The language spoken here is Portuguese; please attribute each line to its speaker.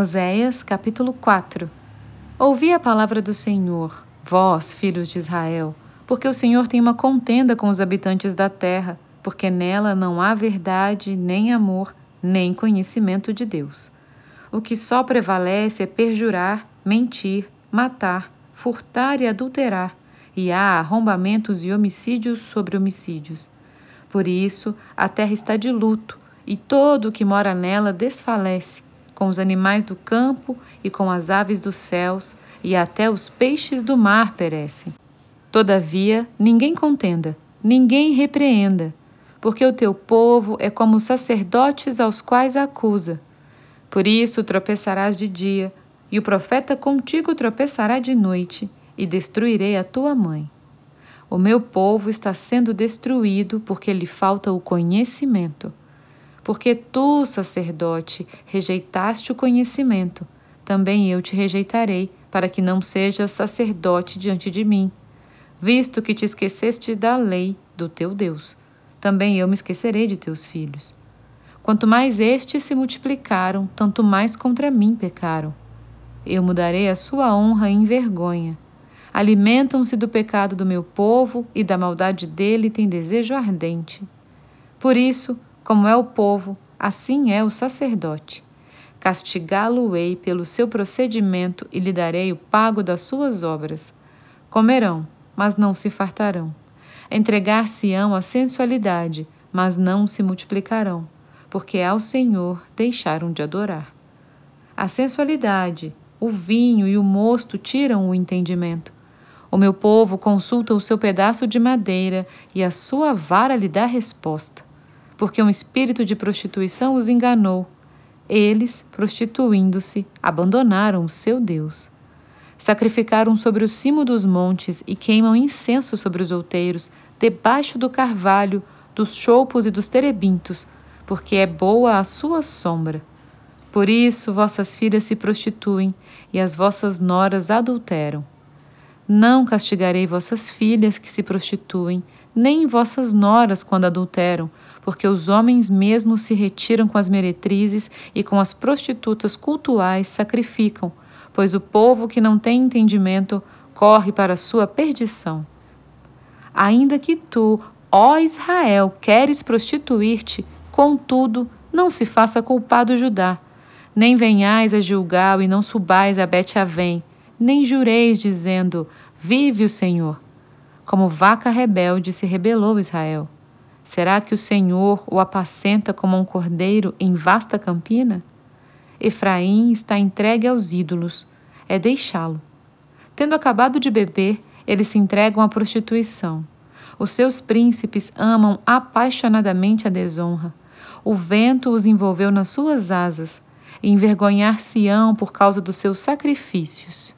Speaker 1: Oséias, capítulo 4 Ouvi a palavra do Senhor, vós, filhos de Israel, porque o Senhor tem uma contenda com os habitantes da terra, porque nela não há verdade, nem amor, nem conhecimento de Deus. O que só prevalece é perjurar, mentir, matar, furtar e adulterar, e há arrombamentos e homicídios sobre homicídios. Por isso, a terra está de luto, e todo o que mora nela desfalece com os animais do campo e com as aves dos céus, e até os peixes do mar perecem. Todavia, ninguém contenda, ninguém repreenda, porque o teu povo é como os sacerdotes aos quais acusa. Por isso tropeçarás de dia, e o profeta contigo tropeçará de noite, e destruirei a tua mãe. O meu povo está sendo destruído porque lhe falta o conhecimento. Porque tu, sacerdote, rejeitaste o conhecimento, também eu te rejeitarei, para que não sejas sacerdote diante de mim. Visto que te esqueceste da lei do teu Deus, também eu me esquecerei de teus filhos. Quanto mais estes se multiplicaram, tanto mais contra mim pecaram. Eu mudarei a sua honra em vergonha. Alimentam-se do pecado do meu povo e da maldade dele têm desejo ardente. Por isso, como é o povo, assim é o sacerdote. Castigá-lo-ei pelo seu procedimento e lhe darei o pago das suas obras. Comerão, mas não se fartarão. Entregar-se-ão à sensualidade, mas não se multiplicarão, porque ao Senhor deixaram de adorar. A sensualidade, o vinho e o mosto tiram o entendimento. O meu povo consulta o seu pedaço de madeira e a sua vara lhe dá resposta porque um espírito de prostituição os enganou. Eles, prostituindo-se, abandonaram o seu Deus. Sacrificaram sobre o cimo dos montes e queimam incenso sobre os outeiros, debaixo do carvalho, dos choupos e dos terebintos, porque é boa a sua sombra. Por isso vossas filhas se prostituem e as vossas noras adulteram. Não castigarei vossas filhas que se prostituem, nem vossas noras quando adulteram, porque os homens mesmos se retiram com as meretrizes e com as prostitutas cultuais sacrificam, pois o povo que não tem entendimento corre para a sua perdição. Ainda que tu, ó Israel, queres prostituir-te, contudo, não se faça culpado Judá. Nem venhais a Gilgal e não subais a Bet-Avém, nem jureis dizendo: Vive o Senhor. Como vaca rebelde se rebelou Israel. Será que o Senhor o apacenta como um cordeiro em vasta campina? Efraim está entregue aos ídolos, é deixá-lo. Tendo acabado de beber, eles se entregam à prostituição. Os seus príncipes amam apaixonadamente a desonra. O vento os envolveu nas suas asas, e envergonhar-se-ão por causa dos seus sacrifícios.